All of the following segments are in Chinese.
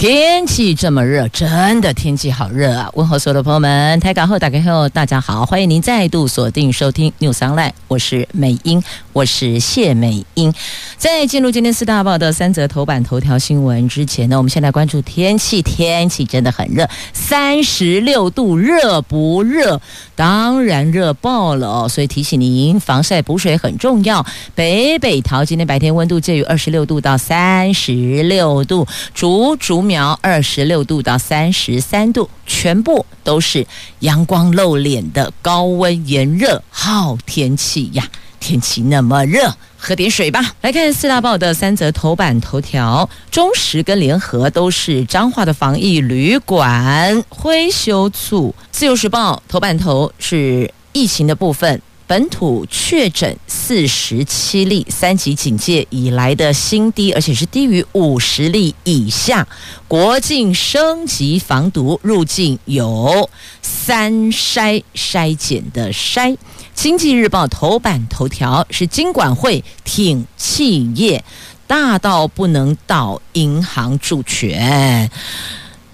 天气这么热，真的天气好热啊！问候所有的朋友们，台港后打开后，大家好，欢迎您再度锁定收听 News Online，我是美英，我是谢美英。在进入今天四大报的三则头版头条新闻之前呢，我们先来关注天气，天气真的很热，三十六度，热不热？当然热爆了哦！所以提醒您，防晒补水很重要。北北桃今天白天温度介于二十六度到三十六度，竹竹苗二十六度到三十三度，全部都是阳光露脸的高温炎热好天气呀！天气那么热，喝点水吧。来看四大报的三则头版头条，中时跟联合都是彰化的防疫旅馆灰修处。自由时报头版头是疫情的部分。本土确诊四十七例，三级警戒以来的新低，而且是低于五十例以下。国境升级防毒，入境有三筛筛检的筛。经济日报头版头条是金管会挺企业，大到不能倒银行助权，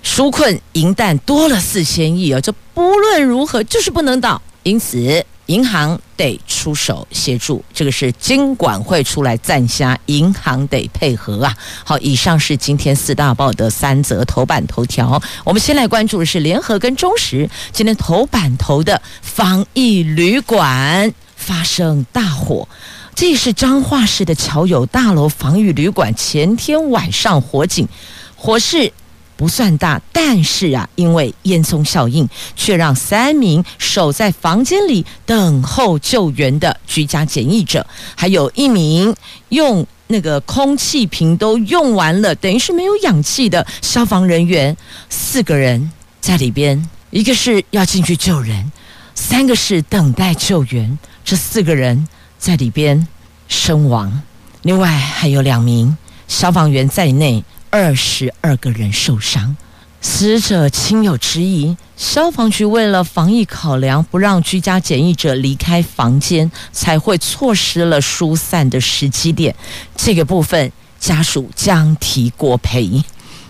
纾困银弹多了四千亿啊！这不论如何就是不能倒，因此。银行得出手协助，这个是金管会出来赞下，银行得配合啊。好，以上是今天四大报的三则头版头条。我们先来关注的是联合跟中时今天头版头的防疫旅馆发生大火，这是彰化市的侨友大楼防疫旅馆前天晚上火警，火势。不算大，但是啊，因为烟囱效应，却让三名守在房间里等候救援的居家检疫者，还有一名用那个空气瓶都用完了，等于是没有氧气的消防人员，四个人在里边，一个是要进去救人，三个是等待救援，这四个人在里边身亡，另外还有两名消防员在内。二十二个人受伤，死者亲友质疑，消防局为了防疫考量，不让居家检疫者离开房间，才会错失了疏散的时机点。这个部分家属将提国赔。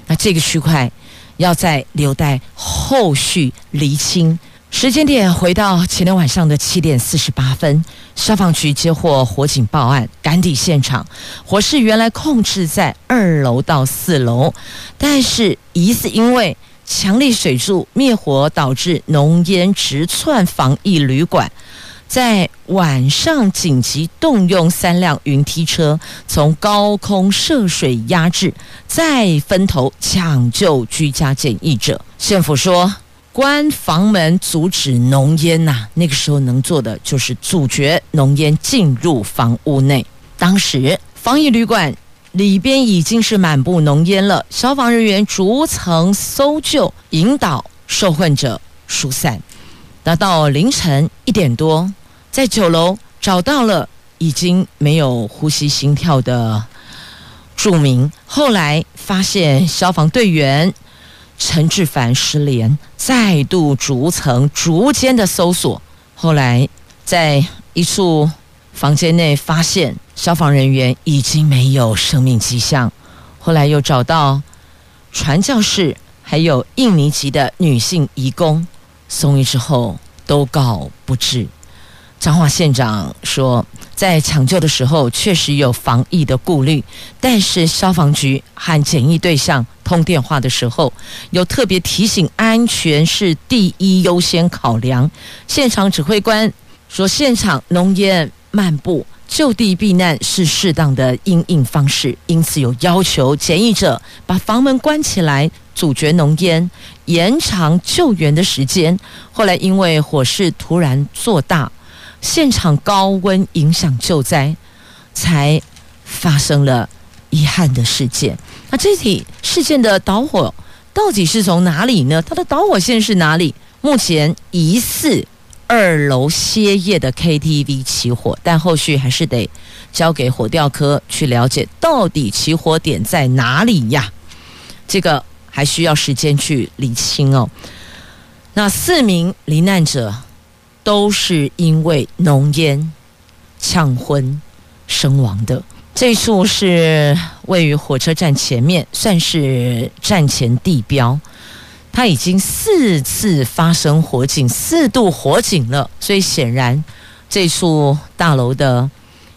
那这个区块要再留待后续厘清。时间点回到前天晚上的七点四十八分，消防局接获火警报案，赶抵现场。火势原来控制在二楼到四楼，但是疑似因为强力水柱灭火，导致浓烟直窜防疫旅馆。在晚上紧急动用三辆云梯车，从高空涉水压制，再分头抢救居家检疫者。县府说。关房门，阻止浓烟呐、那个时候能做的就是阻绝浓烟进入房屋内。当时防疫旅馆里边已经是满布浓烟了，消防人员逐层搜救，引导受困者疏散。那到凌晨一点多，在九楼找到了已经没有呼吸心跳的住民，后来发现消防队员。陈志凡失联，再度逐层、逐间的搜索，后来在一处房间内发现消防人员已经没有生命迹象。后来又找到传教士，还有印尼籍的女性移工，送医之后都告不治。彰化县长说，在抢救的时候确实有防疫的顾虑，但是消防局和检疫对象通电话的时候，有特别提醒安全是第一优先考量。现场指挥官说，现场浓烟漫步，就地避难是适当的应应方式，因此有要求检疫者把房门关起来，阻绝浓烟，延长救援的时间。后来因为火势突然做大。现场高温影响救灾，才发生了遗憾的事件。那这起事件的导火到底是从哪里呢？它的导火线是哪里？目前疑似二楼歇业的 KTV 起火，但后续还是得交给火调科去了解到底起火点在哪里呀？这个还需要时间去理清哦。那四名罹难者都是因为浓烟呛昏身亡的。这处是位于火车站前面，算是站前地标。它已经四次发生火警，四度火警了，所以显然这处大楼的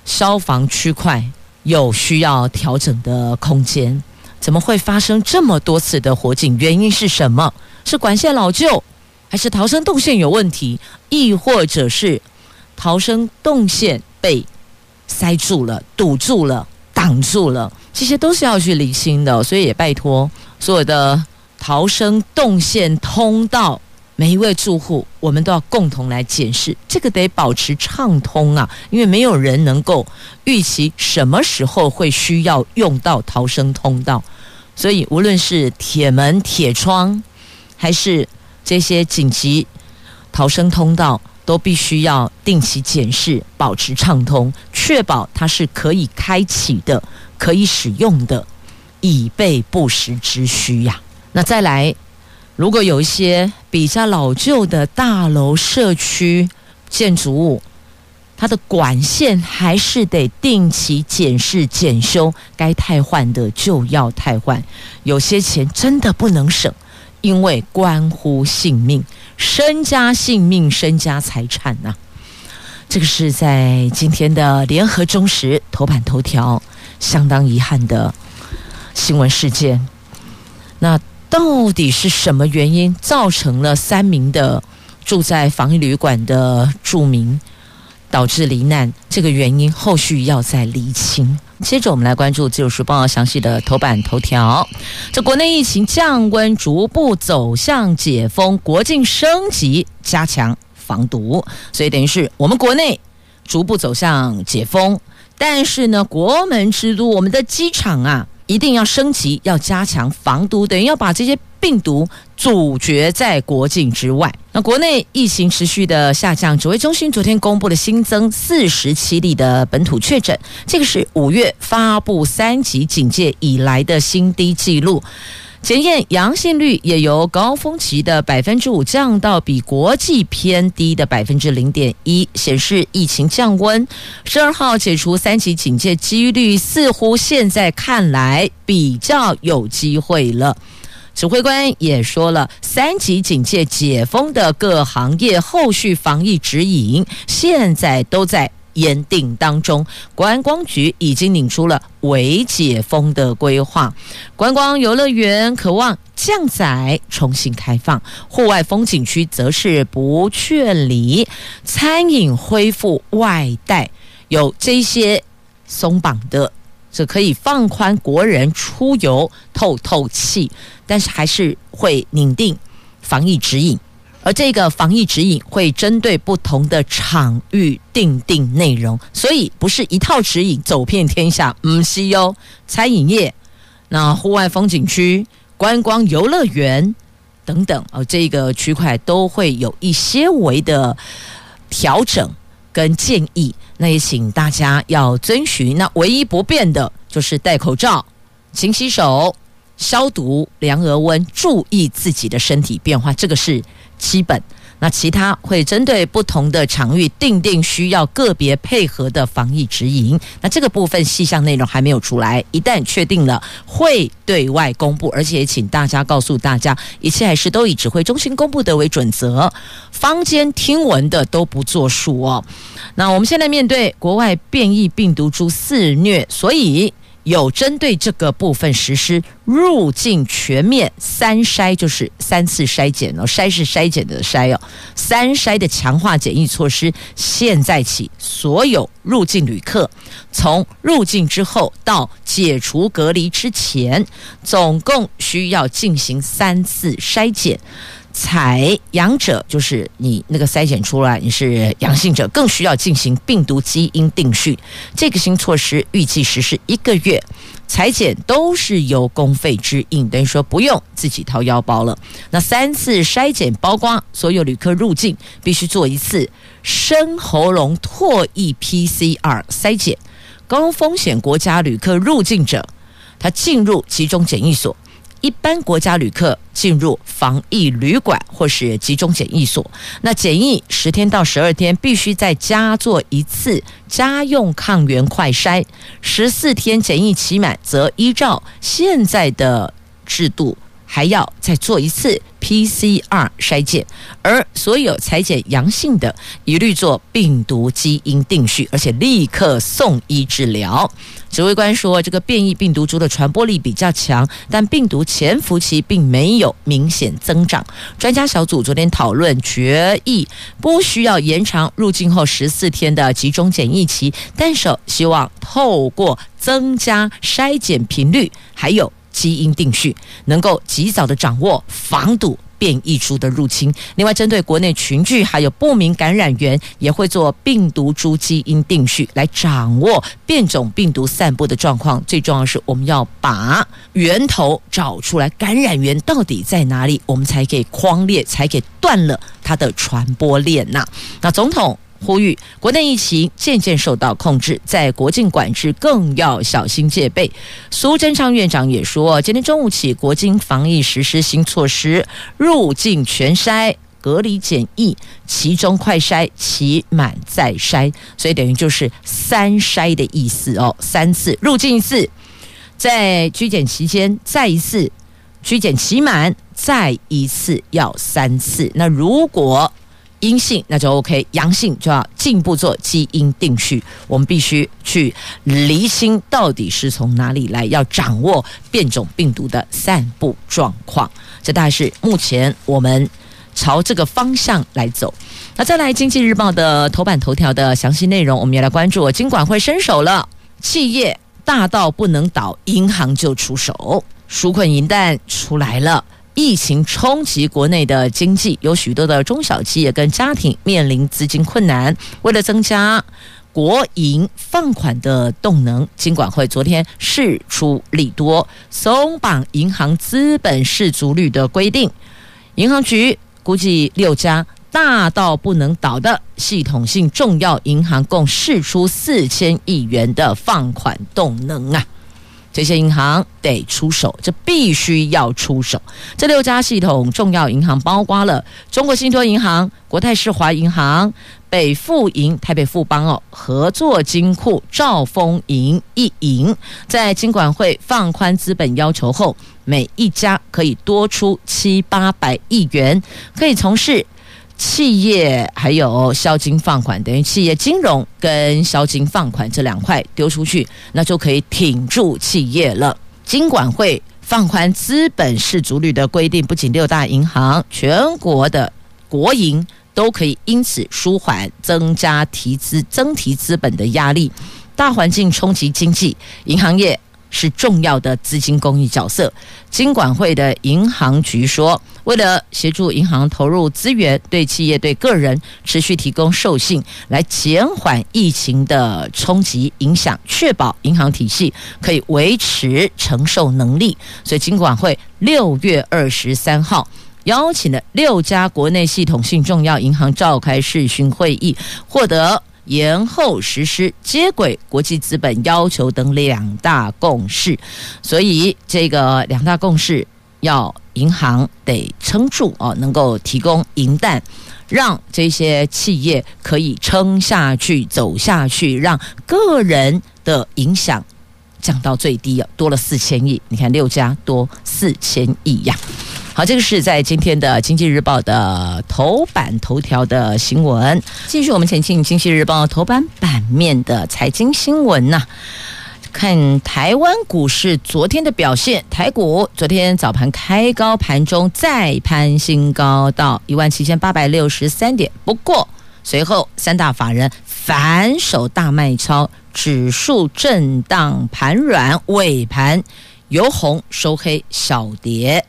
消防区块有需要调整的空间。怎么会发生这么多次的火警？原因是什么？是管线老旧，还是逃生动线有问题，亦或者是逃生动线被塞住了、堵住了、挡住了？这些都是要去理清的，所以也拜托所有的。逃生动线通道，每一位住户，我们都要共同来检视，这个得保持畅通啊，因为没有人能够预期什么时候会需要用到逃生通道，所以无论是铁门、铁窗，还是这些紧急逃生通道，都必须要定期检视，保持畅通，确保它是可以开启的、可以使用的，以备不时之需呀。那再来，如果有一些比较老旧的大楼、社区建筑物，它的管线还是得定期检视、检修，该汰换的就要汰换。有些钱真的不能省，因为关乎性命、身家性命、身家财产呐、这个是在今天的联合中时头版头条，相当遗憾的新闻事件。那。到底是什么原因造成了三名的住在防疫旅馆的住民导致罹难？这个原因后续要再厘清。接着我们来关注《自由时报》详细的头版头条：这国内疫情降温，逐步走向解封，国境升级，加强防毒。所以等于是我们国内逐步走向解封，但是呢，国门之都，我们的机场啊。一定要升级，要加强防毒，等于要把这些病毒阻绝在国境之外。那国内疫情持续的下降，指挥中心昨天公布了新增四十七例的本土确诊，这个是五月发布三级警戒以来的新低纪录。检验阳性率也由高峰期的百分之五降到比国际偏低的百分之零点一，显示疫情降温。十二号解除三级警戒几率似乎现在看来比较有机会了。指挥官也说了，三级警戒解封的各行业后续防疫指引现在都在。研定当中，观光局已经拟出了微解封的规划，观光游乐园可望降载重新开放，户外风景区则是不劝离，餐饮恢复外带，有这些松绑的，这可以放宽国人出游透透气，但是还是会拟定防疫指引。而这个防疫指引会针对不同的场域定定内容，所以不是一套指引走遍天下。嗯，西哟餐饮业、那户外风景区、观光游乐园等等，哦，这个区块都会有一些微的调整跟建议。那也请大家要遵循。那唯一不变的就是戴口罩、勤洗手、消毒、量额温，注意自己的身体变化。这个是。基本，那其他会针对不同的场域定定需要个别配合的防疫指引。那这个部分细项内容还没有出来，一旦确定了会对外公布，而且请大家告诉大家，一切还是都以指挥中心公布的为准则，坊间听闻的都不作数哦。那我们现在面对国外变异病毒株肆虐，所以。有针对这个部分实施入境全面三筛，就是三次筛检哦，筛是筛检的筛哦，三筛的强化检疫措施，现在起所有入境旅客从入境之后到解除隔离之前，总共需要进行三次筛检。采阳者就是你那个筛检出来你是阳性者，更需要进行病毒基因定序。这个新措施预计实施一个月，采检都是由公费支应，等于说不用自己掏腰包了。那三次筛检包括所有旅客入境必须做一次深喉咙唾液 PCR 筛检，高风险国家旅客入境者，他进入集中检疫所。一般国家旅客进入防疫旅馆或是集中检疫所，那检疫十天到十二天必须在家做一次家用抗原快筛，十四天检疫期满则依照现在的制度。还要再做一次 PCR 筛检，而所有采检阳性的，一律做病毒基因定序，而且立刻送医治疗。指挥官说，这个变异病毒株的传播力比较强，但病毒潜伏期并没有明显增长。专家小组昨天讨论决议，不需要延长入境后十四天的集中检疫期，但是希望透过增加筛检频率，还有。基因定序能够及早的掌握防堵变异株的入侵。另外，针对国内群聚还有不明感染源，也会做病毒株基因定序来掌握变种病毒散布的状况。最重要的是，我们要把源头找出来，感染源到底在哪里，我们才可以匡列，才给断了它的传播链呐。那总统。呼吁国内疫情渐渐受到控制，在国境管制更要小心戒备。苏贞昌院长也说，今天中午起，国境防疫实施新措施，入境全筛、隔离检疫、其中快筛、期满再筛，所以等于就是三筛的意思哦。三次入境一次，在居检期间再一次，居检期满再一次，要三次。那如果阴性那就 OK，阳性就要进一步做基因定序。我们必须去厘清到底是从哪里来，要掌握变种病毒的散布状况。这大概是目前我们朝这个方向来走。那再来，《经济日报》的头版头条的详细内容，我们也来关注。金管会伸手了，企业大到不能倒，银行就出手，纾困银弹出来了。疫情冲击国内的经济，有许多的中小企业跟家庭面临资金困难。为了增加国营放款的动能，金管会昨天释出利多，松绑银行资本适足率的规定。银行局估计六家大到不能倒的系统性重要银行，共释出四千亿元的放款动能啊！这些银行得出手，这必须要出手。这六家系统重要银行包括了中国信托银行、国泰世华银行、北富银、台北富邦哦、合作金库、兆丰银、一银。在金管会放宽资本要求后，每一家可以多出七八百亿元，可以从事。企业还有消金放款，等于企业金融跟消金放款这两块丢出去，那就可以挺住企业了。金管会放宽资本适足率的规定，不仅六大银行，全国的国营都可以因此舒缓增加提资、增提资本的压力。大环境冲击经济，银行业。是重要的资金公益角色。金管会的银行局说，为了协助银行投入资源，对企业、对个人持续提供授信，来减缓疫情的冲击影响，确保银行体系可以维持承受能力。所以，金管会六月二十三号邀请了六家国内系统性重要银行召开视讯会议，获得。延后实施、接轨国际资本要求等两大共识，所以这个两大共识要银行得撑住哦，能够提供银弹，让这些企业可以撑下去、走下去，让个人的影响降到最低啊，多了四千亿，你看六家多四千亿呀。好，这个是在今天的《经济日报》的头版头条的新闻。继续，我们前进《经济日报》头版版面的财经新闻呐。看台湾股市昨天的表现，台股昨天早盘开高，盘中再攀新高到一万七千八百六十三点。不过随后三大法人反手大卖超，指数震荡盘软，尾盘由红收黑，小跌。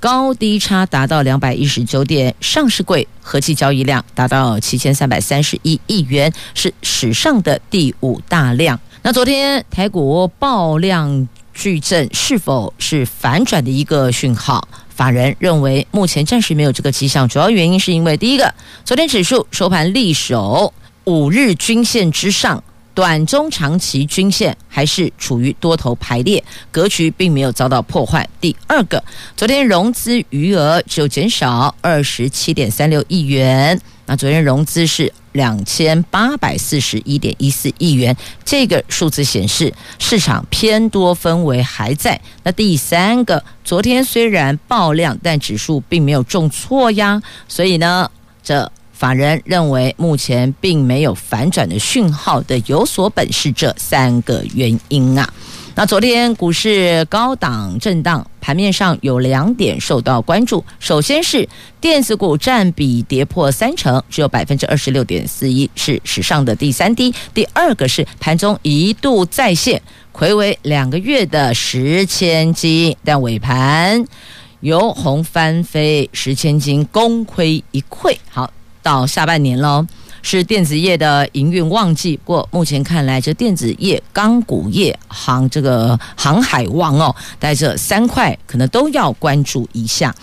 高低差达到两百一十九点，上市柜合计交易量达到七千三百三十一亿元，是史上的第五大量。那昨天台股爆量巨震是否是反转的一个讯号？法人认为目前暂时没有这个迹象，主要原因是因为第一个，昨天指数收盘力守五日均线之上。短中长期均线还是处于多头排列格局，并没有遭到破坏。第二个，昨天融资余额只有减少二十七点三六亿元，那昨天融资是两千八百四十一点一四亿元，这个数字显示市场偏多氛围还在。那第三个，昨天虽然爆量，但指数并没有重挫呀，所以呢，这。法人认为，目前并没有反转的讯号的有所本是这三个原因啊。那昨天股市高档震荡，盘面上有两点受到关注。首先是电子股占比跌破三成，只有百分之二十六点四一，是史上的第三低。第二个是盘中一度再现睽违两个月的十千金，但尾盘由红翻飞，十千金功亏一篑。好。到下半年喽，是电子业的营运旺季。不过目前看来，这电子业、钢股业、航这个航海王哦，在这三块可能都要关注一下。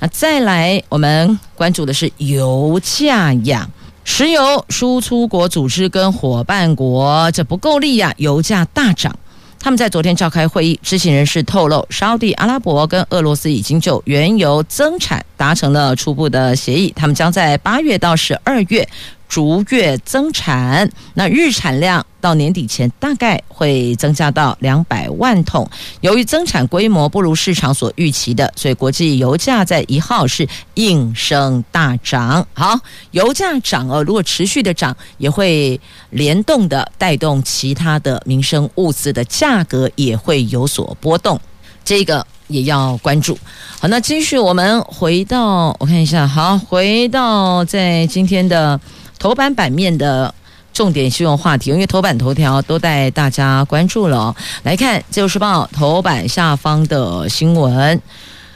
那再来，我们关注的是油价呀，石油输出国组织跟伙伴国这不够力呀，油价大涨。他们在昨天召开会议，知情人士透露，沙地阿拉伯跟俄罗斯已经就原油增产达成了初步的协议，他们将在八月到十二月。逐月增产，那日产量到年底前大概会增加到两百万桶。由于增产规模不如市场所预期的，所以国际油价在一号是应声大涨。好，油价涨哦，如果持续的涨，也会联动的带动其他的民生物资的价格也会有所波动，这个也要关注。好，那继续我们回到我看一下，好，回到在今天的。头版版面的重点新闻话题，因为头版头条都带大家关注了。来看《自由时报》头版下方的新闻，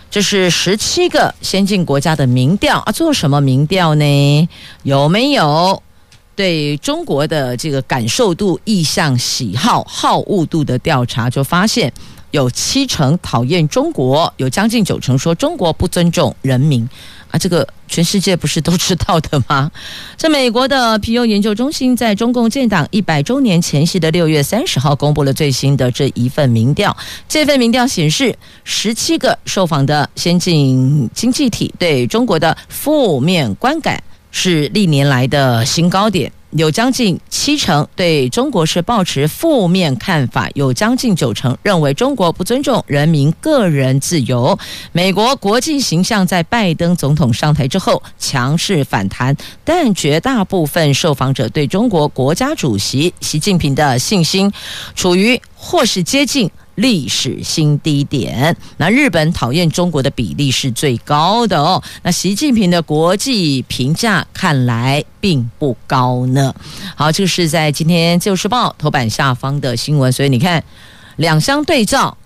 这是十七个先进国家的民调啊，做什么民调呢？有没有对中国的这个感受度、意向、喜好、好恶度的调查？就发现有七成讨厌中国，有将近九成说中国不尊重人民。啊，这个全世界不是都知道的吗？这美国的皮尤研究中心在中共建党一百周年前夕的六月三十号公布了最新的这一份民调。这份民调显示，十七个受访的先进经济体对中国的负面观感是历年来的新高点。有将近七成对中国是抱持负面看法，有将近九成认为中国不尊重人民个人自由。美国国际形象在拜登总统上台之后强势反弹，但绝大部分受访者对中国国家主席习近平的信心处于或是接近。历史新低点。那日本讨厌中国的比例是最高的哦。那习近平的国际评价看来并不高呢。好，这个是在今天《自由时报》头版下方的新闻。所以你看，两相对照，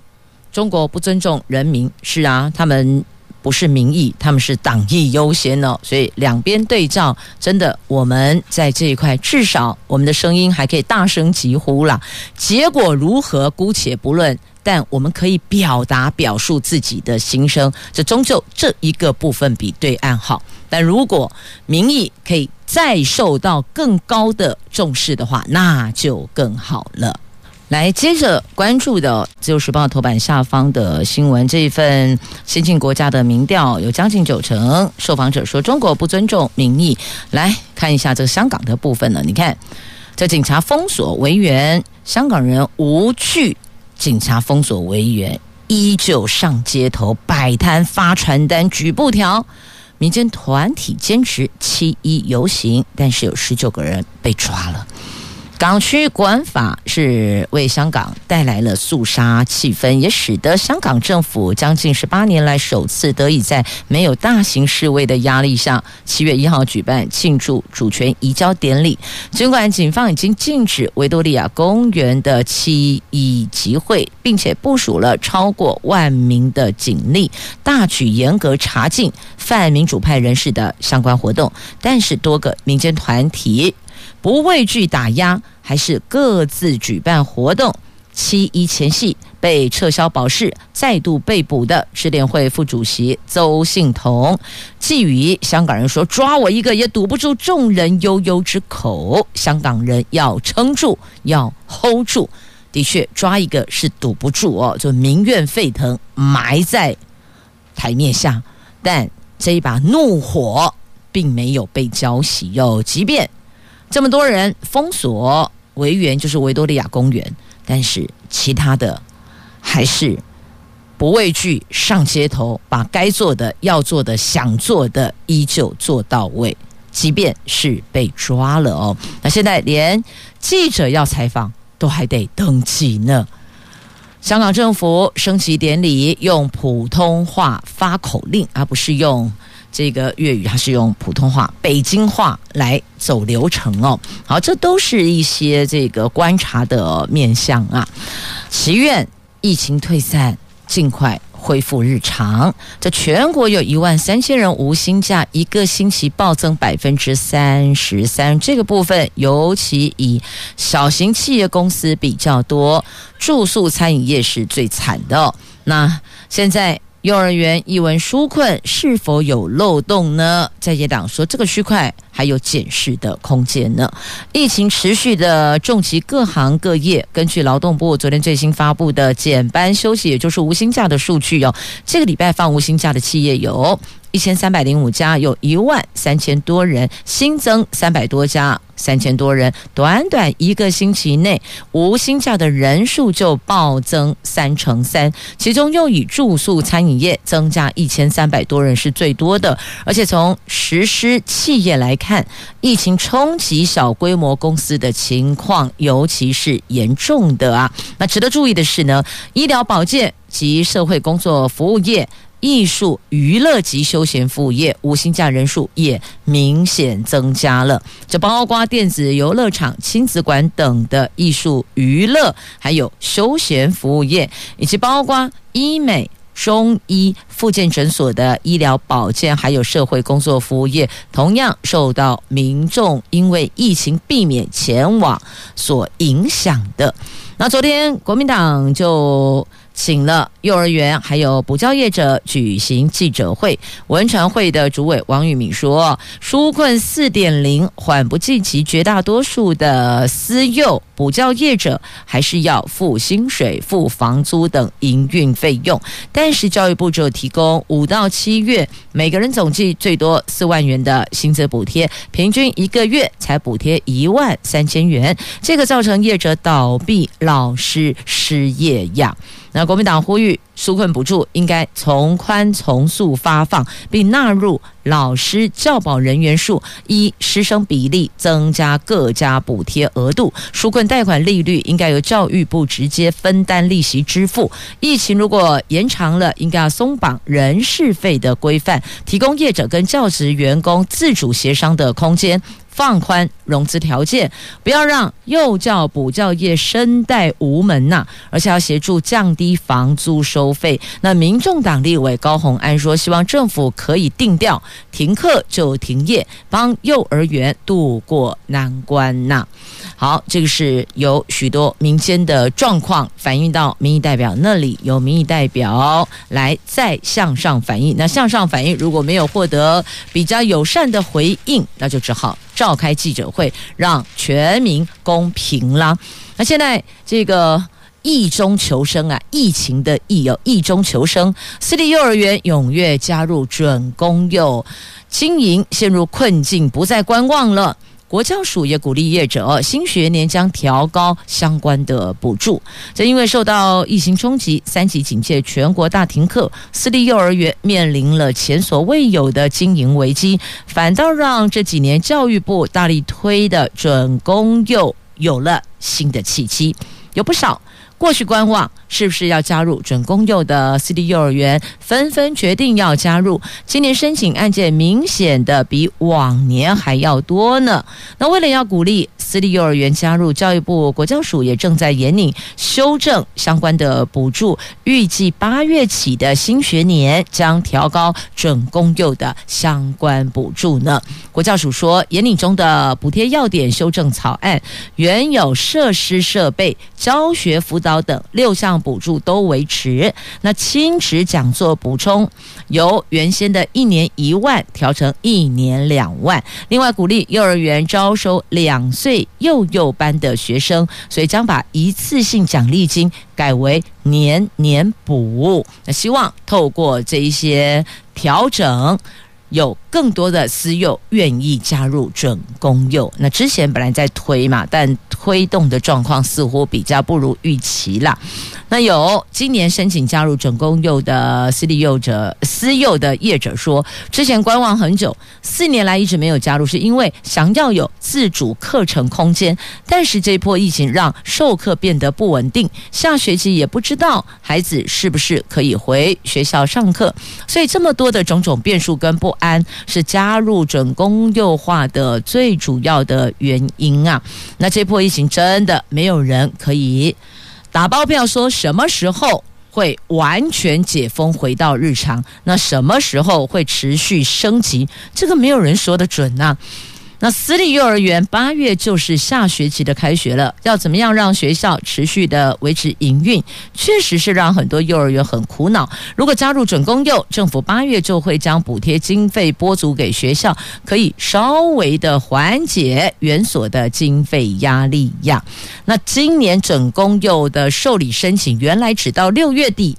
中国不尊重人民，是啊，他们。不是民意，他们是党意优先哦，所以两边对照，真的我们在这一块至少我们的声音还可以大声疾呼啦。结果如何姑且不论，但我们可以表达表述自己的心声，这终究这一个部分比对岸好。但如果民意可以再受到更高的重视的话，那就更好了。来，接着关注的《自由时报》头版下方的新闻，这一份先进国家的民调有将近九成受访者说中国不尊重民意。来看一下这个香港的部分呢？你看，这警察封锁维园，香港人无惧警察封锁维园，依旧上街头摆摊发传单举布条，民间团体坚持七一游行，但是有十九个人被抓了。港区国安法是为香港带来了肃杀气氛，也使得香港政府将近十八年来首次得以在没有大型示威的压力下，七月一号举办庆祝主权移交典礼。尽管警方已经禁止维多利亚公园的七一集会，并且部署了超过万名的警力，大举严格查禁泛民主派人士的相关活动，但是多个民间团体。不畏惧打压，还是各自举办活动，七一前夕被撤销保释，再度被捕的支联会副主席邹幸彤，寄语香港人说：“抓我一个也堵不住众人悠悠之口，香港人要撑住，要 hold 住。”的确，抓一个是堵不住哦，就民怨沸腾，埋在台面下，但这一把怒火并没有被浇熄哟。即便这么多人封锁维园，就是维多利亚公园。但是其他的还是不畏惧上街头，把该做的、要做的、想做的依旧做到位，即便是被抓了哦。那现在连记者要采访都还得登记呢。香港政府升旗典礼用普通话发口令，而不是用。这个粤语还是用普通话、北京话来走流程哦。好，这都是一些这个观察的面向啊。祈愿疫情退散，尽快恢复日常。这全国有一万三千人无薪假，一个星期暴增百分之三十三。这个部分尤其以小型企业公司比较多，住宿餐饮业是最惨的。那现在。幼儿园一文纾困是否有漏洞呢？在野党说，这个区块还有检视的空间呢。疫情持续的重击各行各业，根据劳动部昨天最新发布的减班休息，也就是无薪假的数据、哦，这个礼拜放无薪假的企业有。一千三百零五家，有一万三千多人新增，三百多家，三千多人，短短一个星期内，无薪假的人数就暴增三成三。其中又以住宿餐饮业增加一千三百多人是最多的，而且从实施企业来看，疫情冲击小规模公司的情况尤其是严重的啊。那值得注意的是呢，医疗保健及社会工作服务业。艺术、娱乐及休闲服务业无薪假人数也明显增加了，这包括电子游乐场、亲子馆等的艺术、娱乐，还有休闲服务业，以及包括医美、中医、复健诊所的医疗保健，还有社会工作服务业，同样受到民众因为疫情避免前往所影响的。那昨天国民党就。请了幼儿园还有补教业者举行记者会，文传会的主委王玉敏说：“纾困四点零缓不济急，绝大多数的私幼补教业者还是要付薪水、付房租等营运费用。但是教育部只有提供五到七月每个人总计最多四万元的薪资补贴，平均一个月才补贴一万三千元，这个造成业者倒闭、老师失业呀。”那国民党呼吁纾困补助应该从宽从速发放，并纳入老师教保人员数一师生比例增加各家补贴额度。纾困贷款利率应该由教育部直接分担利息支付。疫情如果延长了，应该要松绑人事费的规范，提供业者跟教职员工自主协商的空间。放宽融资条件，不要让幼教补教业身带无门呐、而且要协助降低房租收费。那民众党立委高虹安说，希望政府可以定调，停课就停业，帮幼儿园渡过难关呐、好，这个是有许多民间的状况反映到民意代表那里，由民意代表来再向上反映。那向上反映如果没有获得比较友善的回应，那就只好召开记者会，让全民公平啦。那现在这个疫中求生啊，疫情的疫哦，疫中求生，私立幼儿园踊跃加入准公幼经营，陷入困境，不再观望了。国教署也鼓励业者，新学年将调高相关的补助。这因为受到疫情冲击，三级警戒，全国大停课，私立幼儿园面临了前所未有的经营危机，反倒让这几年教育部大力推的准公幼有了新的契机，有不少。过去观望是不是要加入准公幼的私立幼儿园，纷纷决定要加入。今年申请案件明显的比往年还要多呢。那为了要鼓励私立幼儿园加入，教育部国教署也正在研拟修正相关的补助，预计八月起的新学年将调高准公幼的相关补助呢。国教署说，研拟中的补贴要点修正草案，原有设施设备、教学辅。导等六项补助都维持。那亲职讲座补充由原先的一年一万调成一年两万。另外鼓励幼儿园招收两岁幼幼班的学生，所以将把一次性奖励金改为年年补。那希望透过这一些调整。有更多的私幼愿意加入准公幼，那之前本来在推嘛，但推动的状况似乎比较不如预期啦。那有今年申请加入准公幼的私立幼者、私幼的业者说，之前观望很久，四年来一直没有加入，是因为想要有自主课程空间。但是这波疫情让授课变得不稳定，下学期也不知道孩子是不是可以回学校上课，所以这么多的种种变数跟不安，是加入准公幼化的最主要的原因啊。那这波疫情真的没有人可以。打包票说什么时候会完全解封回到日常？那什么时候会持续升级？这个没有人说得准呐、啊。那私立幼儿园八月就是下学期的开学了，要怎么样让学校持续的维持营运？确实是让很多幼儿园很苦恼。如果加入准公幼，政府八月就会将补贴经费拨足给学校，可以稍微的缓解园所的经费压力呀。那今年准公幼的受理申请原来只到六月底。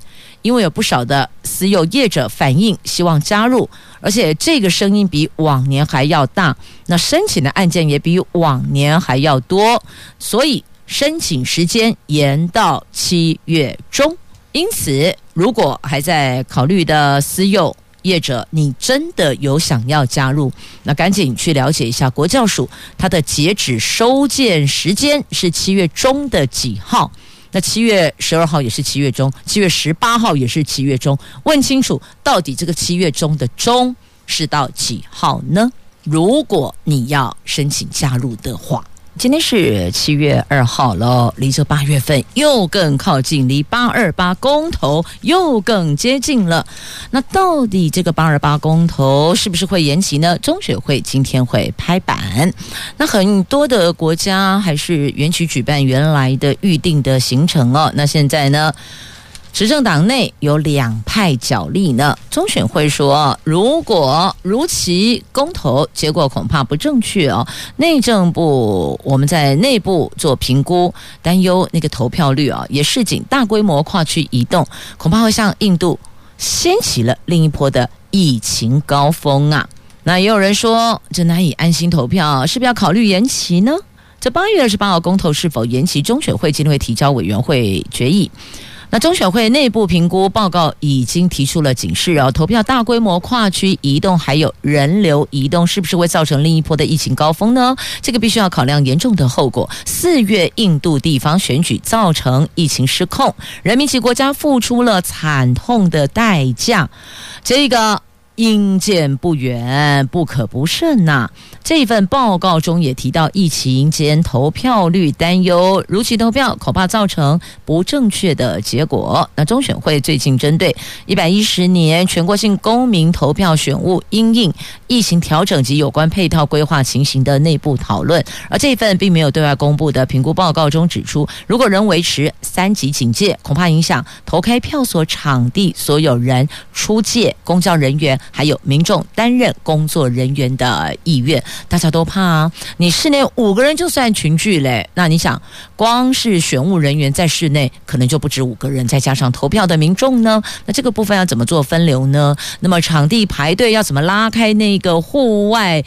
因为有不少的私幼业者反映希望加入，而且这个声音比往年还要大，那申请的案件也比往年还要多，所以申请时间延到七月中。因此，如果还在考虑的私幼业者，你真的有想要加入，那赶紧去了解一下国教署它的截止收件时间是七月中的几号。那七月十二号也是七月中，七月十八号也是七月中，问清楚到底这个七月中的中是到几号呢？如果你要申请加入的话。今天是七月二号了，离这八月份又更靠近，离八二八公投又更接近了。那到底这个八二八公投是不是会延期呢？中学会今天会拍板。那很多的国家还是延期举办原来的预定的行程哦。那现在呢？执政党内有两派角力呢。中选会说，如果如期公投结果恐怕不正确哦。内政部我们在内部做评估，担忧那个投票率啊，也是仅大规模跨区移动，恐怕会向印度掀起了另一波的疫情高峰啊。那也有人说，这难以安心投票，是不是要考虑延期呢？这八月二十八号公投是否延期？中选会今天会提交委员会决议。那中选会内部评估报告已经提出了警示哦，投票大规模跨区移动，还有人流移动，是不是会造成另一波的疫情高峰呢？这个必须要考量严重的后果。四月印度地方选举造成疫情失控，人民及国家付出了惨痛的代价。这个。应见不远，不可不慎呐、这份报告中也提到，疫情间投票率担忧，如期投票恐怕造成不正确的结果。那中选会最近针对一百一十年全国性公民投票选务因应疫情调整及有关配套规划情形的内部讨论，而这份并没有对外公布的评估报告中指出，如果仍维持三级警戒，恐怕影响投开票所场地所有人、出借公教人员。还有民众担任工作人员的意愿，大家都怕啊！你室内五个人就算群聚嘞，那你想，光是选务人员在室内可能就不止五个人，再加上投票的民众呢，那这个部分要怎么做分流呢？那么场地排队要怎么拉开那个户外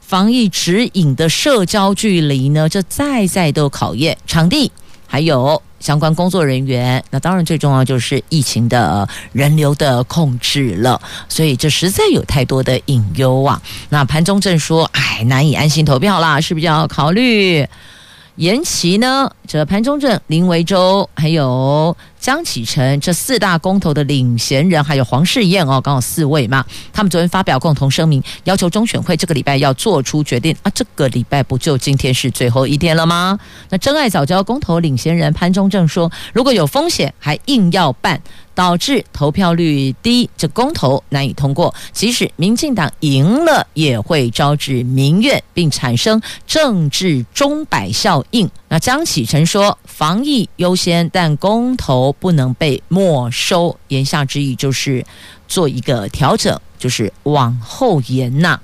防疫指引的社交距离呢？这再再都考验场地，还有。相关工作人员，那当然最重要就是疫情的人流的控制了，所以这实在有太多的隐忧啊。那潘中正说：“哎，难以安心投票啦，是不是要考虑延期呢？”这潘中正、林维洲还有江启臣这四大公投的领衔人，还有黄世燕哦，刚好四位嘛。他们昨天发表共同声明，要求中选会这个礼拜要做出决定啊。这个礼拜不就今天是最后一天了吗？那真爱早教公投领衔人潘忠正说，如果有风险，还硬要办。导致投票率低，这公投难以通过。即使民进党赢了，也会招致民怨，并产生政治钟摆效应。那江启臣说，防疫优先，但公投不能被没收。言下之意就是做一个调整，就是往后延呐、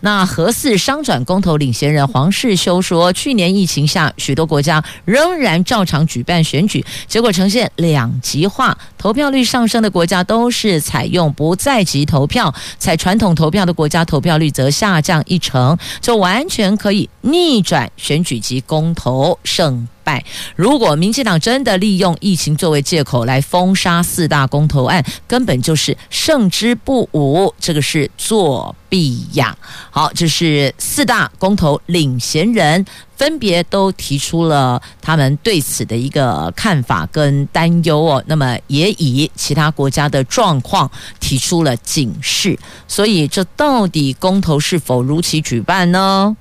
那核四商转公投领衔人黄世修说，去年疫情下，许多国家仍然照常举办选举，结果呈现两极化。投票率上升的国家都是采用不在籍投票，采传统投票的国家投票率则下降一成，就完全可以逆转选举及公投胜败。如果民进党真的利用疫情作为借口来封杀四大公投案，根本就是胜之不武，这个是作弊呀。好，这是四大公投领衔人分别都提出了他们对此的一个看法跟担忧哦。那么也以其他国家的状况提出了警示。所以，这到底公投是否如期举办呢？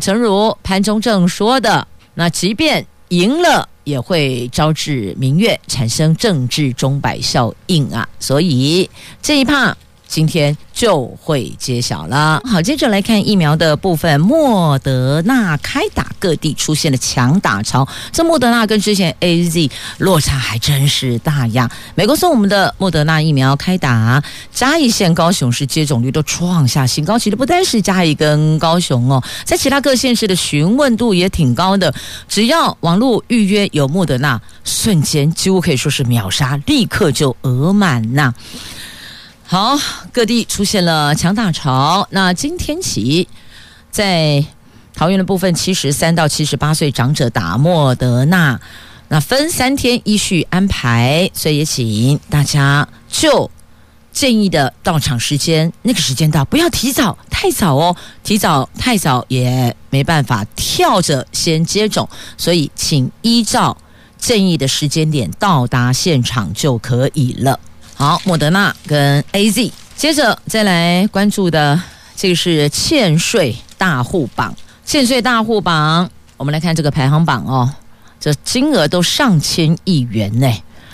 诚如潘忠正说的，那即便赢了也会招致民怨，产生政治钟摆效应啊！所以这一趴今天就会揭晓了。好，接着来看疫苗的部分，莫德纳开打，各地出现了抢打潮。这莫德纳跟之前 AZ 落差还真是大呀。美国送我们的莫德纳疫苗开打，嘉义县、高雄市接种率都创下新高，其实不单是嘉义跟高雄哦，在其他各县市的询问度也挺高的。只要网络预约有莫德纳，瞬间几乎可以说是秒杀，立刻就额满呐。好，各地出现了抢打潮。那今天起，在桃园的部分，七十三到七十八岁长者打莫德纳，那分三天依序安排，所以也请大家就建议的到场时间，那个时间到，不要提早，太早哦，提早太早也没办法跳着先接种，所以请依照建议的时间点到达现场就可以了。好，莫德纳跟 AZ，接着再来关注的这个是欠税大户榜。欠税大户榜，我们来看这个排行榜哦，这金额都上千亿元呢。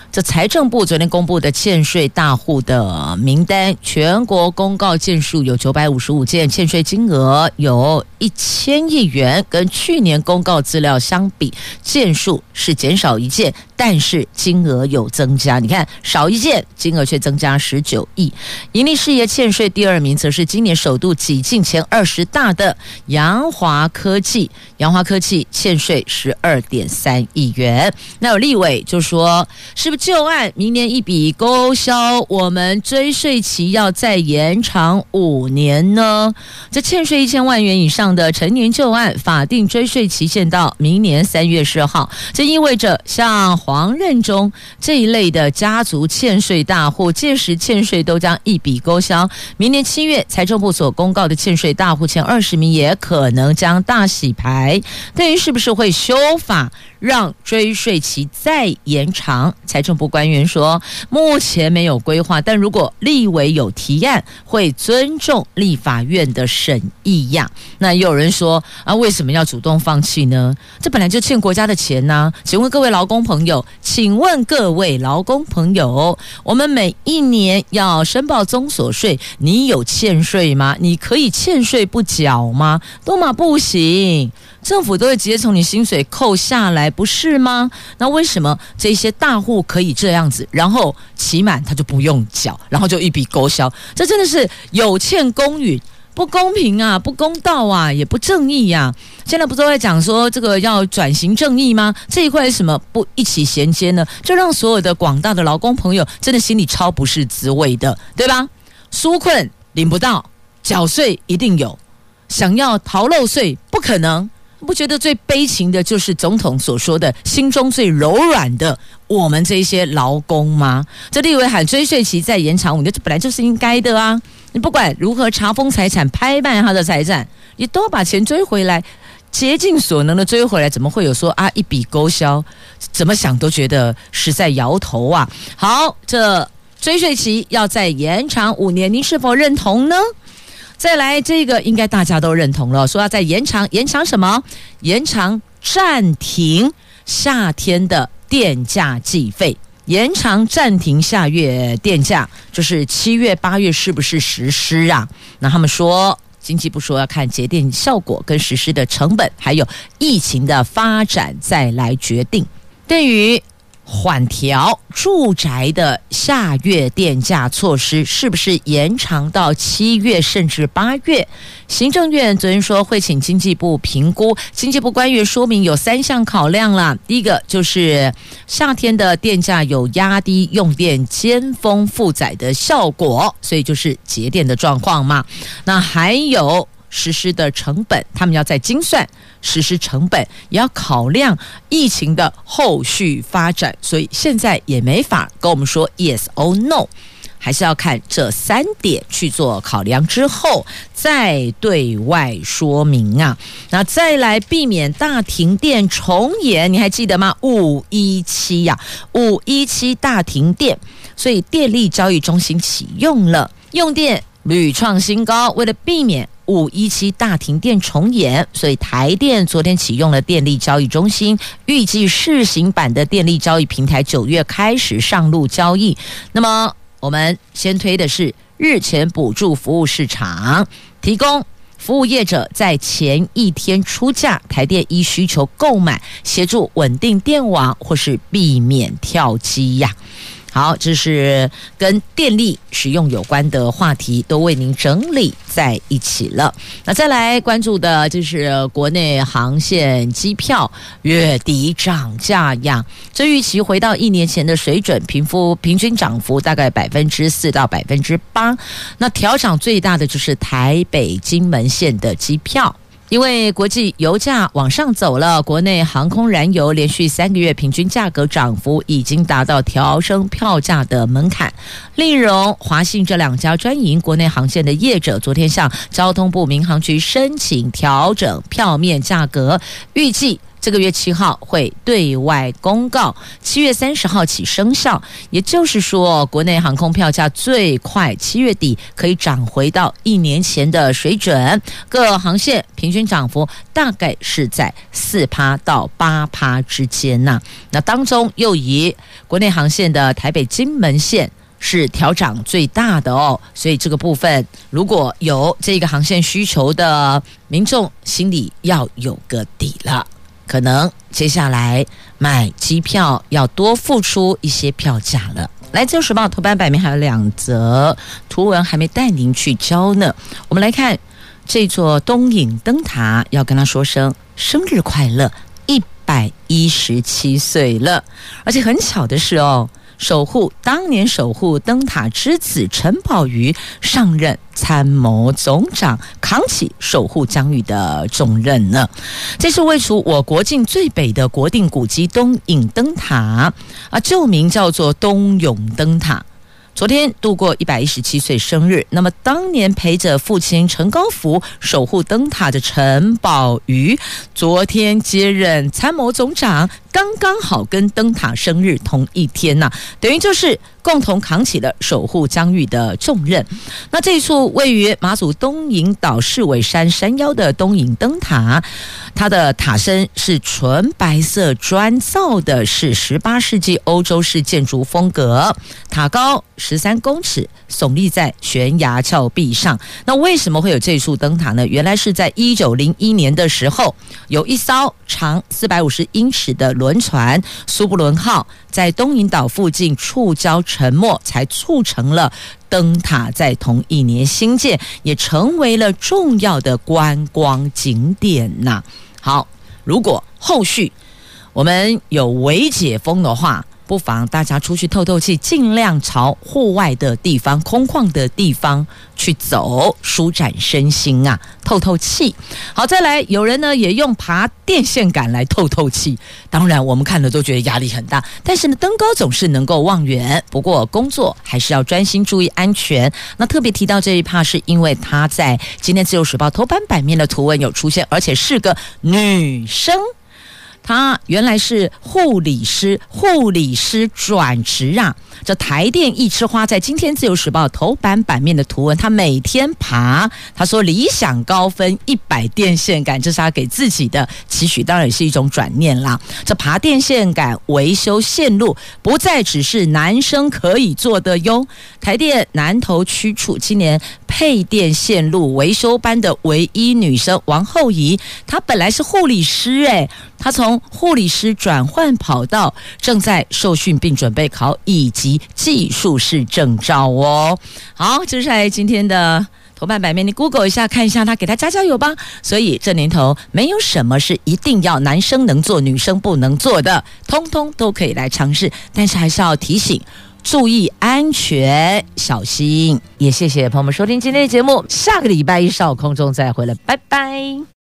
这财政部昨天公布的欠税大户的名单，全国公告件数有九百五十五件，欠税金额有一千亿元，跟去年公告资料相比，件数是减少一件，但是金额有增加。你看，少一件，金额却增加十九亿。盈利事业欠税第二名，则是今年首度挤进前二十大的扬华科技，扬华科技欠税十二点三亿元。那有立委就说，是不是？旧案明年一笔勾销，我们追税期要再延长五年呢？这欠税一千万元以上的陈年旧案，法定追税期限到明年三月十号。这意味着像黄任中这一类的家族欠税大户，届时欠税都将一笔勾销。明年七月财政部所公告的欠税大户前二十名，也可能将大洗牌。对于是不是会修法？让追税期再延长，财政部官员说，目前没有规划，但如果立委有提案，会尊重立法院的审议呀。那有人说啊，为什么要主动放弃呢？这本来就欠国家的钱呐、请问各位劳工朋友，请问各位劳工朋友，我们每一年要申报综所税，你有欠税吗？你可以欠税不缴吗？都嘛不行。政府都会直接从你薪水扣下来，不是吗？那为什么这些大户可以这样子，然后期满他就不用缴，然后就一笔勾销？这真的是有欠公允，不公平啊，不公道啊，也不正义呀、现在不都在讲说这个要转型正义吗？这一块为什么不一起衔接呢？就让所有的广大的劳工朋友真的心里超不是滋味的，对吧？纾困领不到，缴税一定有，想要逃漏税不可能。不觉得最悲情的就是总统所说的心中最柔软的我们这些劳工吗？这立委喊追税期再延长，我觉得这本来就是应该的啊！你不管如何查封财产、拍卖他的财产，你都把钱追回来。竭尽所能的追回来，怎么会有说啊一笔勾销？怎么想都觉得实在摇头啊！好，这追税期要再延长五年，您是否认同呢？再来这个，应该大家都认同了，说要再延长，延长什么？延长暂停夏天的电价计费，延长暂停下月电价，就是七月八月是不是实施啊？那他们说，经济部说要看节电效果跟实施的成本，还有疫情的发展再来决定。对于缓调住宅的下月电价措施是不是延长到七月甚至八月？行政院昨天说会请经济部评估。经济部官员说明有三项考量了，第一个就是夏天的电价有压低用电尖峰负载的效果，所以就是节电的状况嘛。那还有。实施的成本，他们要再精算实施成本，也要考量疫情的后续发展，所以现在也没法跟我们说 yes or no，还是要看这三点去做考量之后再对外说明啊。那再来避免大停电重演，你还记得吗？五一七呀，五一七大停电，所以电力交易中心启用了，用电屡创新高，为了避免。五一七大停电重演，所以台电昨天启用了电力交易中心，预计试行版的电力交易平台九月开始上路交易。那么我们先推的是日前补助服务市场，提供服务业者在前一天出价，台电依需求购买，协助稳定电网或是避免跳机呀。好，这是跟电力使用有关的话题，都为您整理在一起了。那再来关注的就是国内航线机票月底涨价呀，这预期回到一年前的水准，平幅平均涨幅大概百分之四到百分之八。那调涨最大的就是台北金门线的机票。因为国际油价往上走了，国内航空燃油连续三个月平均价格涨幅已经达到调升票价的门槛。丽荣、华信这两家专营国内航线的业者，昨天向交通部民航局申请调整票面价格，预计。这个月七号会对外公告，七月三十号起生效。也就是说，国内航空票价最快七月底可以涨回到一年前的水准。各航线平均涨幅大概是在四趴到八趴之间呐。那当中又以国内航线的台北金门线是调涨最大的哦。所以这个部分如果有这个航线需求的民众，心里要有个底了。可能接下来买机票要多付出一些票价了。来自《时报》头版版面还有两则图文还没带您去交呢。我们来看这座东引灯塔，要跟他说声生日快乐，一百一十七岁了。而且很巧的是哦。守护当年守护灯塔之子陈宝瑜上任参谋总长，扛起守护疆域的重任呢。这是位处我国境最北的国定古迹东引灯塔啊，旧名叫做东涌灯塔。昨天度过一百一十七岁生日，那么当年陪着父亲陈高福守护灯塔的陈宝瑜，昨天接任参谋总长，刚刚好跟灯塔生日同一天呐、等于就是。共同扛起了守护疆域的重任。那这处位于马祖东引岛市尾山山腰的东引灯塔，它的塔身是纯白色砖造的，是十八世纪欧洲式建筑风格。塔高十三公尺，耸立在悬崖峭壁上。那为什么会有这处灯塔呢？原来是在一九零一年的时候，有一艘长四百五十英尺的轮船“苏布伦号”在东引岛附近触礁。沉没才促成了灯塔在同一年兴建，也成为了重要的观光景点呐。好，如果后续我们有微解封的话，不妨大家出去透透气，尽量朝户外的地方、空旷的地方去走，舒展身心啊，透透气。好，再来，有人呢也用爬电线杆来透透气。当然，我们看了都觉得压力很大，但是呢，登高总是能够望远。不过，工作还是要专心注意安全。那特别提到这一趴，是因为他在今天《自由时报》头版版面的图文有出现，而且是个女生。他原来是护理师，护理师转职啊。这台电一枝花在今天《自由时报》头版版面的图文，他每天爬，他说理想高分一百电线杆，这是他给自己的期许，当然也是一种转念啦。这爬电线杆维修线路，不再只是男生可以做的哟。台电南投区处今年配电线路维修班的唯一女生王后仪，她本来是护理师诶，他从护理师转换跑道，正在受训并准备考乙级技术士证照哦。好，接下来今天的头版版面，你 Google 一下看一下，他给他加加油吧。所以这年头没有什么是一定要男生能做、女生不能做的，通通都可以来尝试。但是还是要提醒，注意安全，小心。也谢谢朋友们收听今天的节目，下个礼拜一上午空中再回来，拜拜。